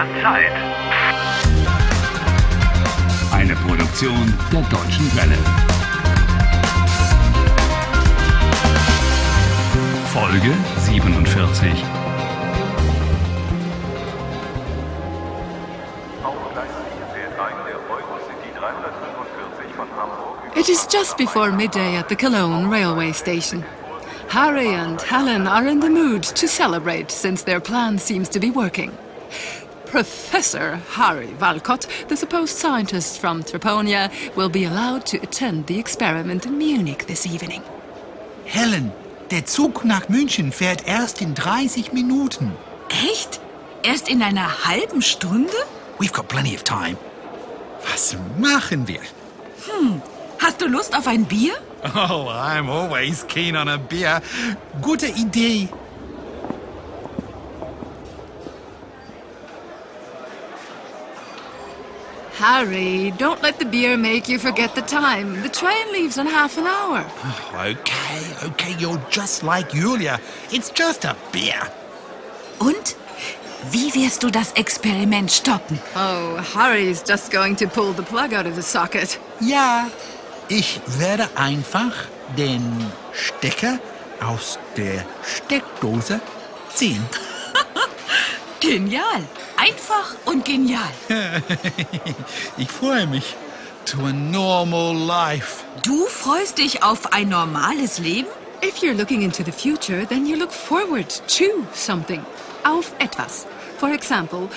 seiner Zeit. Eine Produktion der Deutschen Welle. Folge 47. It is just before midday at the Cologne railway station. Harry and Helen are in the mood to celebrate since their plan seems to be working. Professor Harry Walcott, the supposed scientist from Treponia, will be allowed to attend the experiment in Munich this evening. Helen, der Zug nach München fährt erst in 30 Minuten. Echt? Erst in einer halben Stunde? We've got plenty of time. Was machen wir? Hast du Lust auf ein Bier? Oh, I'm always keen on a beer. Gute Idee. Harry, don't let the beer make you forget the time. The train leaves in half an hour. Okay, okay, you're just like Julia. It's just a beer. Und? Wie wirst du das Experiment stoppen? Oh, Harry's just going to pull the plug out of the socket. Ja, ich werde einfach den Stecker aus der Steckdose ziehen. Genial. Einfach und genial. Ich freue mich. To a normal life. Du freust dich auf ein normales Leben? If you're looking into the future, then you look forward to something. Auf etwas. For example,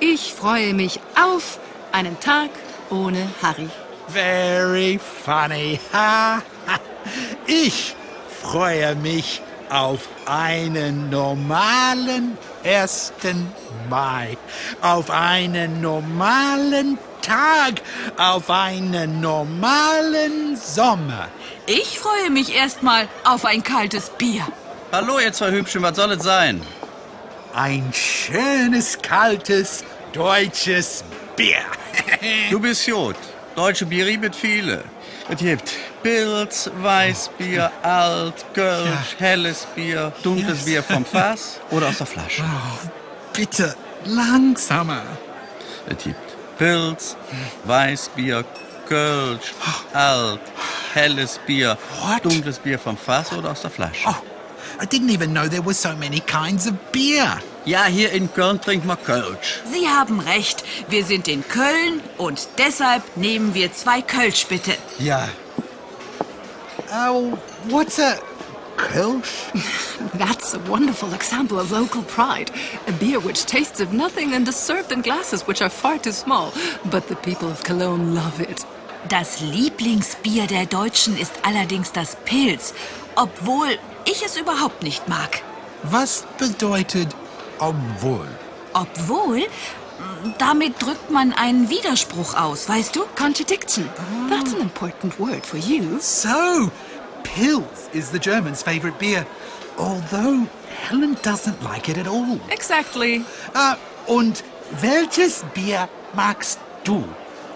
ich freue mich auf einen Tag ohne Harry. Very funny. Ha, ha. Ich freue mich auf einen normalen 1. Mai, auf einen normalen Tag, auf einen normalen Sommer. Ich freue mich erstmal auf ein kaltes Bier. Hallo, ihr zwei Hübschen, was soll es sein? Ein schönes, kaltes, deutsches Bier. Du bist gut. Deutsche Biere mit viele. Es gibt Pilz, Weißbier, Alt, Kölsch, Ja. helles Bier, dunkles Yes. Bier vom Fass oder aus der Flasche. Bitte langsamer. Es gibt Pilz, Weißbier, Kölsch, Alt, helles Bier, What? dunkles Bier vom Fass oder aus der Flasche. Oh, I didn't even know there were so many kinds of beer. Ja, hier in Köln trinkt man Kölsch. Sie haben recht. Wir sind in Köln und deshalb nehmen wir zwei Kölsch bitte. Ja. Oh, what's a Kölsch? That's a wonderful example of local pride. A beer which tastes of nothing and is served in glasses which are far too small. But the people of Cologne love it. Das Lieblingsbier der Deutschen ist allerdings das Pilz, obwohl ich es überhaupt nicht mag. Was bedeutet obwohl? Obwohl, damit drückt man einen Widerspruch aus, weißt du? Contradiction. That's an important word for you. So, Pils is the Germans' favorite beer, although Helen doesn't like it at all. Exactly. Uh, und welches Bier magst du?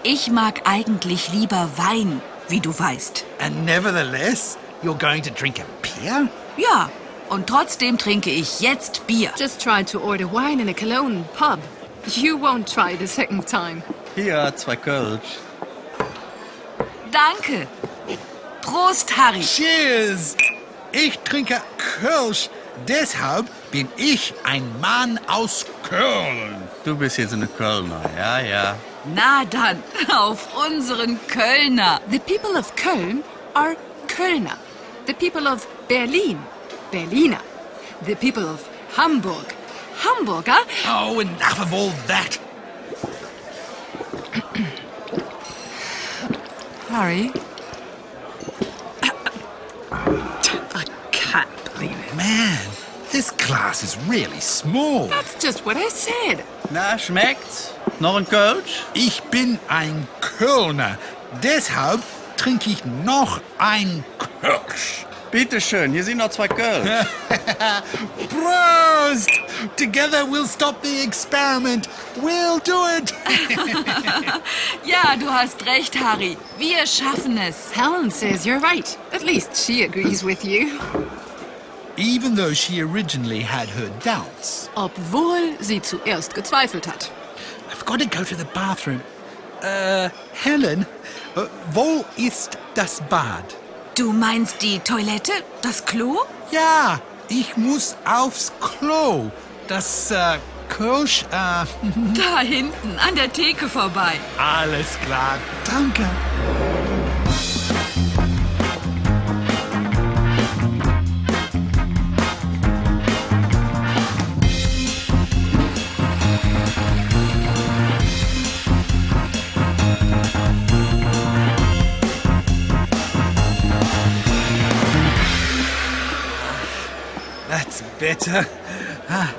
Ich mag eigentlich lieber Wein, wie du weißt. And nevertheless, you're going to drink a beer? Ja, und trotzdem trinke ich jetzt Bier. Just tried to order wine in a Cologne pub. You won't try the second time. Hier, zwei Kölsch. Danke. Prost, Harry. Cheers! Ich trinke Kölsch, deshalb bin ich ein Mann aus Köln. Du bist jetzt eine Kölner, ja, ja. Na dann, auf unseren Kölner. The people of Köln are Kölner. The people of Berlin, Berliner. The people of Hamburg, Hamburger. Oh, enough of all that. Harry. I can't believe it. Man, this class is really small. That's just what I said. Na, schmeckt's? Noch ein Kölsch? Ich bin ein Kölner, deshalb trinke ich noch ein Kölsch. Bitte schön, hier sind noch zwei Kölsch. Prost! Together we'll stop the experiment. We'll do it. Ja, du hast recht, Harry. Wir schaffen es. Helen says you're right. At least she agrees with you. Even though she originally had her doubts. Obwohl sie zuerst gezweifelt hat. I've got to go to the bathroom. Äh, Helen, äh, wo ist das Bad? Du meinst die Toilette? Das Klo? Ja, ich muss aufs Klo. Das äh, Kölsch, äh, Da hinten, an der Theke vorbei. alles klar. Danke. That's better. Ah.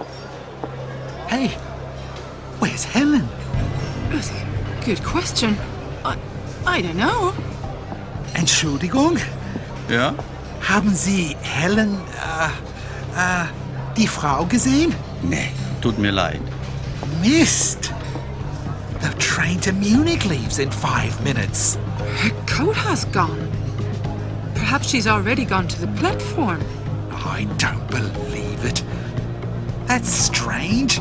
Hey, where's Helen? Good question. I, I don't know. Entschuldigung, Ja? haben Sie Helen, äh, äh, die Frau gesehen? Nee, tut mir leid. Mist! The train to Munich leaves in five minutes. Her coat has gone. Perhaps she's already gone to the platform. I don't believe it. That's strange.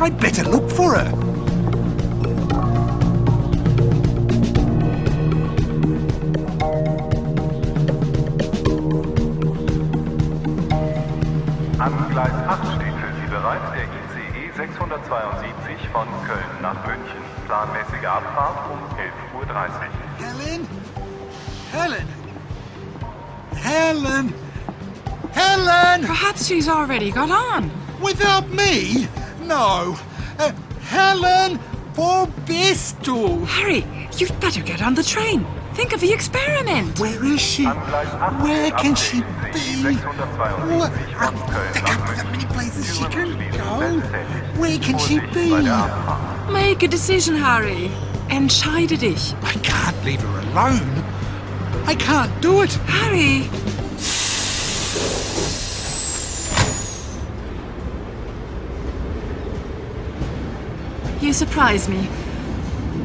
I'd better look for her. An Gleis 8 steht für Sie bereits der ICE 672 von Köln nach München. Planmäßige Abfahrt um 11.30 Uhr. Helen? Helen? Helen? Helen! Perhaps she's already got on. Without me? No. Uh, Helen, for bist du? Harry, you'd better get on the train. Think of the experiment. Where is she? An Gleis 8 Where can she be? ICE 672 What? There nach can't be that many places she can go. Where can she Vorsicht bei der be? Make a decision, Harry. Entscheide dich. I can't leave her alone. I can't do it. Harry! You surprise me.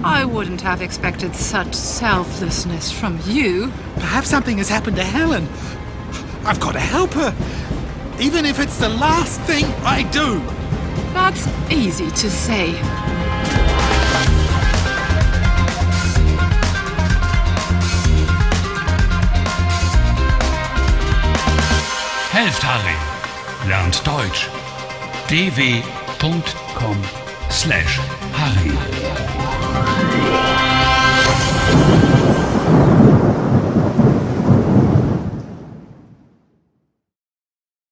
I wouldn't have expected such selflessness from you. Perhaps something has happened to Helen. I've got to help her. Even if it's the last thing I do. That's easy to say. Helft Harry. Lernt Deutsch slash Harry.